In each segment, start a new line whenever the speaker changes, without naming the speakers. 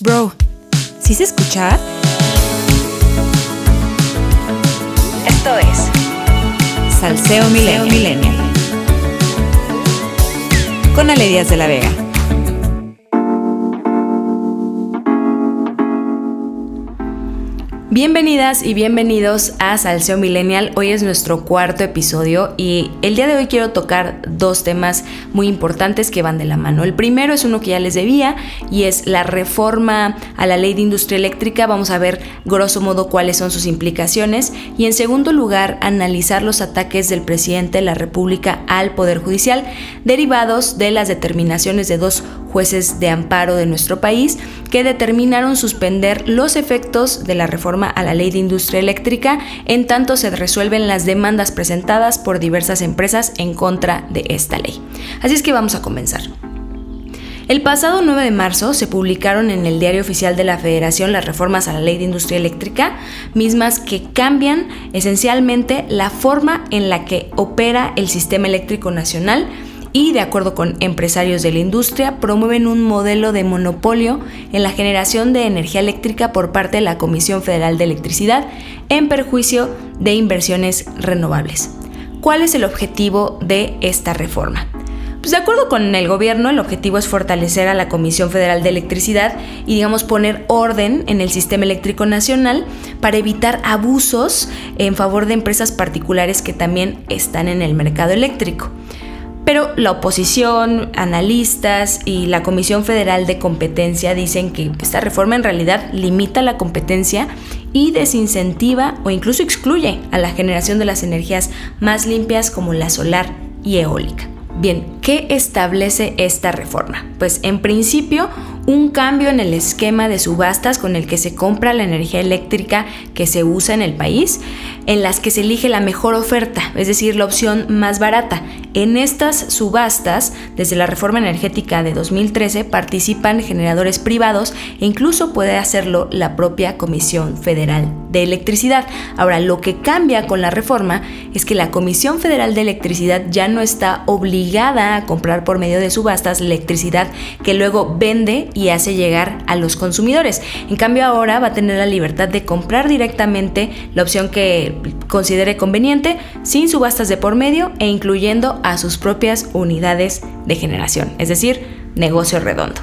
Bro, ¿sí se escucha?
Esto es
Salseo Millennial. Con Ale Díaz de la Vega. Bienvenidas y bienvenidos a Salseo Millennial. Hoy es nuestro cuarto episodio y el día de hoy quiero tocar dos temas muy importantes que van de la mano. El primero es uno que ya les debía y es la reforma a la ley de industria eléctrica. Vamos a ver grosso modo cuáles son sus implicaciones y en segundo lugar analizar los ataques del presidente de la República al Poder Judicial derivados de las determinaciones de dos jueces de amparo de nuestro país que determinaron suspender los efectos de la reforma a la ley de industria eléctrica en tanto se resuelven las demandas presentadas por diversas empresas en contra de esta ley. Así es que vamos a comenzar. El pasado 9 de marzo se publicaron en el Diario Oficial de la Federación las reformas a la Ley de Industria Eléctrica, mismas que cambian esencialmente la forma en la que opera el sistema eléctrico nacional y, de acuerdo con empresarios de la industria, promueven un modelo de monopolio en la generación de energía eléctrica por parte de la Comisión Federal de Electricidad en perjuicio de inversiones renovables. ¿Cuál es el objetivo de esta reforma? Pues de acuerdo con el gobierno, el objetivo es fortalecer a la Comisión Federal de Electricidad y, digamos, poner orden en el sistema eléctrico nacional para evitar abusos en favor de empresas particulares que también están en el mercado eléctrico. Pero la oposición, analistas y la Comisión Federal de Competencia dicen que esta reforma en realidad limita la competencia y desincentiva o incluso excluye a la generación de las energías más limpias como la solar y eólica. Bien, ¿qué establece esta reforma? Pues en principio un cambio en el esquema de subastas con el que se compra la energía eléctrica que se usa en el país, en las que se elige la mejor oferta, es decir, la opción más barata. En estas subastas, desde la reforma energética de 2013, participan generadores privados e incluso puede hacerlo la propia Comisión Federal de Electricidad. Ahora, lo que cambia con la reforma es que la Comisión Federal de Electricidad ya no está obligada a comprar por medio de subastas electricidad que luego vende y hace llegar a los consumidores. En cambio ahora va a tener la libertad de comprar directamente la opción que considere conveniente, sin subastas de por medio e incluyendo a sus propias unidades de generación, es decir, negocio redondo.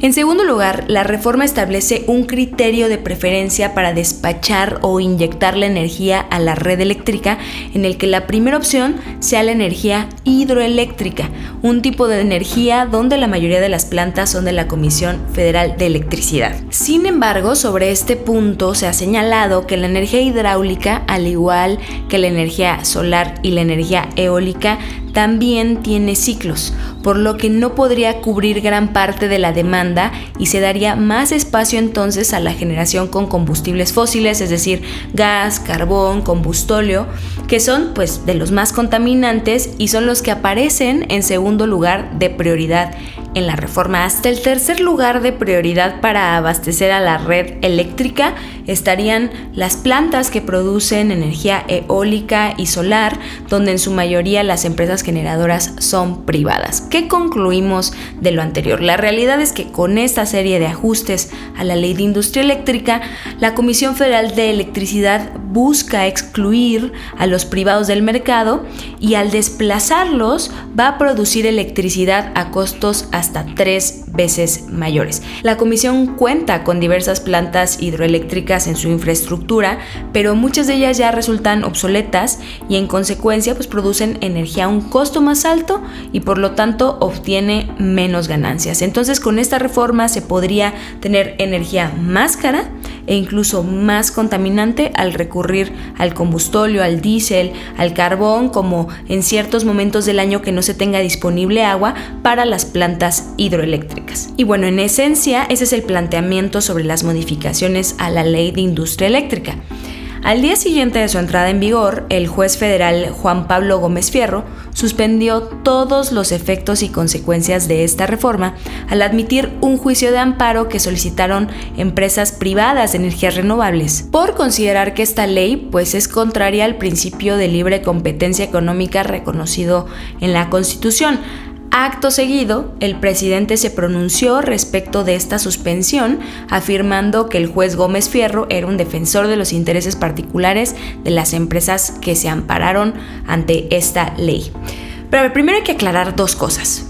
En segundo lugar, la reforma establece un criterio de preferencia para despachar o inyectar la energía a la red eléctrica en el que la primera opción sea la energía hidroeléctrica, un tipo de energía donde la mayoría de las plantas son de la Comisión Federal de Electricidad. Sin embargo, sobre este punto se ha señalado que la energía hidráulica, al igual que la energía solar y la energía eólica, también tiene ciclos, por lo que no podría cubrir gran parte de la demanda y se daría más espacio entonces a la generación con combustibles fósiles, es decir, gas, carbón, combustóleo, que son pues de los más contaminantes y son los que aparecen en segundo lugar de prioridad en la reforma. Hasta el tercer lugar de prioridad para abastecer a la red eléctrica estarían las plantas que producen energía eólica y solar, donde en su mayoría las empresas generadoras son privadas. ¿Qué concluimos de lo anterior? La realidad es que con esta serie de ajustes a la ley de industria eléctrica, la Comisión Federal de Electricidad busca excluir a los privados del mercado y al desplazarlos va a producir electricidad a costos hasta tres veces mayores. La comisión cuenta con diversas plantas hidroeléctricas en su infraestructura, pero muchas de ellas ya resultan obsoletas y en consecuencia pues producen energía a un costo más alto y por lo tanto obtiene menos ganancias. Entonces con esta reforma se podría tener energía más cara e incluso más contaminante al recurrir al combustóleo, al diésel, al carbón, como en ciertos momentos del año que no se tenga disponible agua para las plantas hidroeléctricas. Y bueno, en esencia, ese es el planteamiento sobre las modificaciones a la ley de industria eléctrica. Al día siguiente de su entrada en vigor, el juez federal Juan Pablo Gómez Fierro suspendió todos los efectos y consecuencias de esta reforma al admitir un juicio de amparo que solicitaron empresas privadas de energías renovables. Por considerar que esta ley pues es contraria al principio de libre competencia económica reconocido en la Constitución Acto seguido, el presidente se pronunció respecto de esta suspensión, afirmando que el juez Gómez Fierro era un defensor de los intereses particulares de las empresas que se ampararon ante esta ley. Pero primero hay que aclarar dos cosas.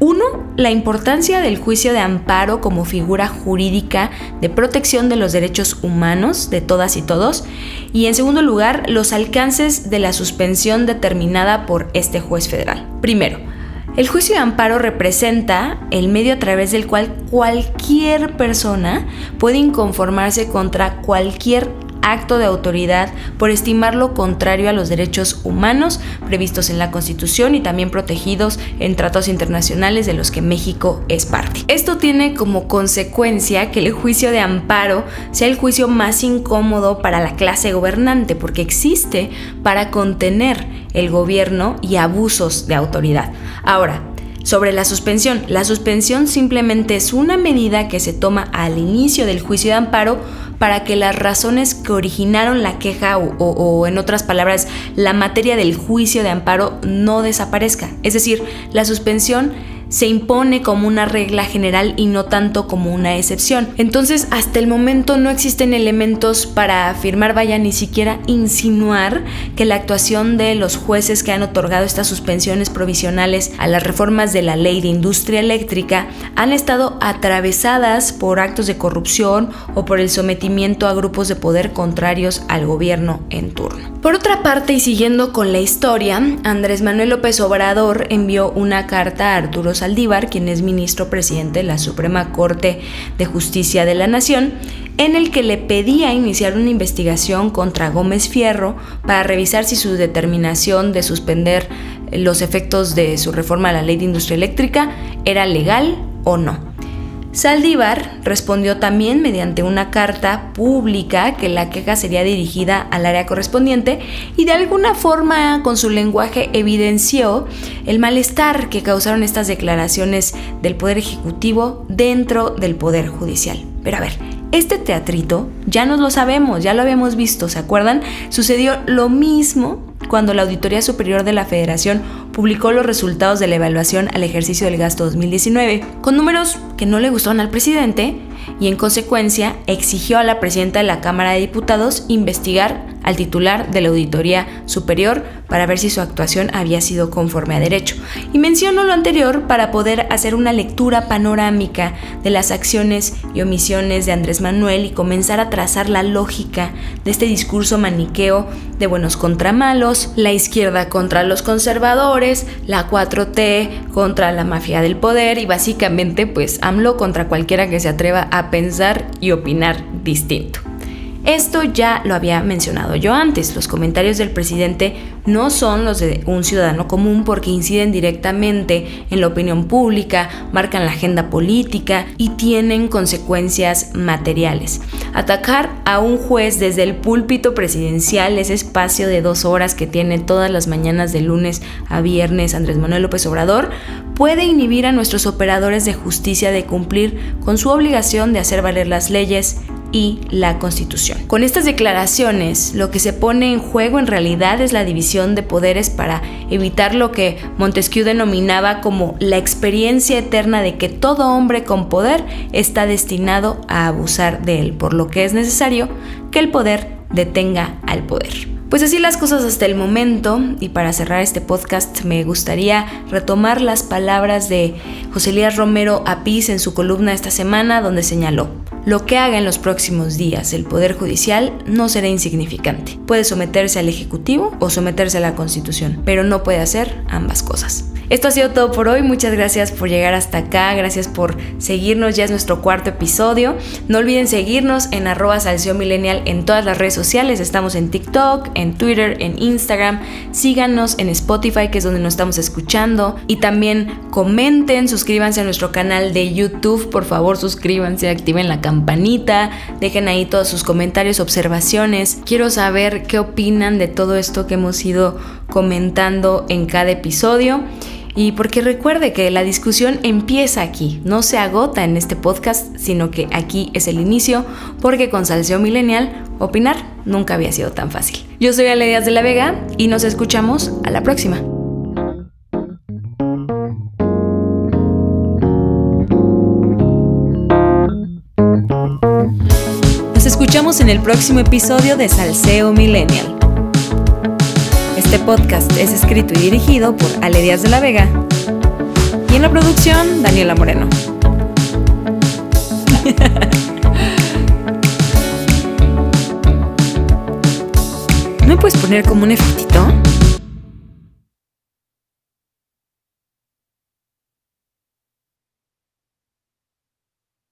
Uno, la importancia del juicio de amparo como figura jurídica de protección de los derechos humanos de todas y todos. Y en segundo lugar, los alcances de la suspensión determinada por este juez federal. Primero, el juicio de amparo representa el medio a través del cual cualquier persona puede inconformarse contra cualquier acto de autoridad por estimar lo contrario a los derechos humanos previstos en la Constitución y también protegidos en tratados internacionales de los que México es parte. Esto tiene como consecuencia que el juicio de amparo sea el juicio más incómodo para la clase gobernante porque existe para contener el gobierno y abusos de autoridad. Ahora, sobre la suspensión. La suspensión simplemente es una medida que se toma al inicio del juicio de amparo para que las razones que originaron la queja o, en otras palabras la materia del juicio de amparo no desaparezca. Es decir, la suspensión se impone como una regla general y no tanto como una excepción. Entonces, hasta el momento no existen elementos para afirmar, vaya, ni siquiera insinuar que la actuación de los jueces que han otorgado estas suspensiones provisionales a las reformas de la ley de industria eléctrica han estado atravesadas por actos de corrupción o por el sometimiento a grupos de poder contrarios al gobierno en turno. Por otra parte, y siguiendo con la historia, Andrés Manuel López Obrador envió una carta a Arturo Saldívar, quien es ministro presidente de la Suprema Corte de Justicia de la Nación, en el que le pedía iniciar una investigación contra Gómez Fierro para revisar si su determinación de suspender los efectos de su reforma a la ley de industria eléctrica era legal o no. Saldívar respondió también mediante una carta pública que la queja sería dirigida al área correspondiente y de alguna forma con su lenguaje evidenció el malestar que causaron estas declaraciones del Poder Ejecutivo dentro del Poder Judicial. Pero a ver, este teatrito ya nos lo sabemos, ya lo habíamos visto, ¿se acuerdan? Sucedió lo mismo cuando la Auditoría Superior de la Federación publicó los resultados de la evaluación al ejercicio del gasto 2019, con números que no le gustaron al presidente y en consecuencia exigió a la presidenta de la Cámara de Diputados investigar al titular de la Auditoría Superior para ver si su actuación había sido conforme a derecho. Y menciono lo anterior para poder hacer una lectura panorámica de las acciones y omisiones de Andrés Manuel y comenzar a trazar la lógica de este discurso maniqueo de buenos contra malos, la izquierda contra los conservadores, la 4T contra la mafia del poder y básicamente pues AMLO contra cualquiera que se atreva a pensar y opinar distinto. Esto ya lo había mencionado yo antes, los comentarios del presidente no son los de un ciudadano común porque inciden directamente en la opinión pública, marcan la agenda política y tienen consecuencias materiales. Atacar a un juez desde el púlpito presidencial, ese espacio de dos horas que tiene todas las mañanas de lunes a viernes Andrés Manuel López Obrador, puede inhibir a nuestros operadores de justicia de cumplir con su obligación de hacer valer las leyes y la Constitución. Con estas declaraciones, lo que se pone en juego en realidad es la división de poderes para evitar lo que Montesquieu denominaba como la experiencia eterna de que todo hombre con poder está destinado a abusar de él, por lo que es necesario que el poder detenga al poder. Pues así las cosas hasta el momento y para cerrar este podcast me gustaría retomar las palabras de José Elías Romero Apis en su columna esta semana donde señaló, lo que haga en los próximos días el Poder Judicial no será insignificante. Puede someterse al Ejecutivo o someterse a la Constitución, pero no puede hacer ambas cosas. Esto ha sido todo por hoy, muchas gracias por llegar hasta acá, gracias por seguirnos, ya es nuestro cuarto episodio. No olviden seguirnos en arroba millennial en todas las redes sociales, estamos en TikTok, en Twitter, en Instagram, síganos en Spotify que es donde nos estamos escuchando. Y también comenten, suscríbanse a nuestro canal de YouTube, por favor suscríbanse, activen la campanita, dejen ahí todos sus comentarios, observaciones. Quiero saber qué opinan de todo esto que hemos ido comentando en cada episodio. Y porque recuerde que la discusión empieza aquí, no se agota en este podcast, sino que aquí es el inicio, porque con Salseo Millennial, opinar nunca había sido tan fácil. Yo soy Ale Díaz de la Vega y nos escuchamos a la próxima. Nos escuchamos en el próximo episodio de Salseo Millennial. Este podcast es escrito y dirigido por Ale Díaz de la Vega y en la producción Daniela Moreno. ¿No puedes poner como un efectito?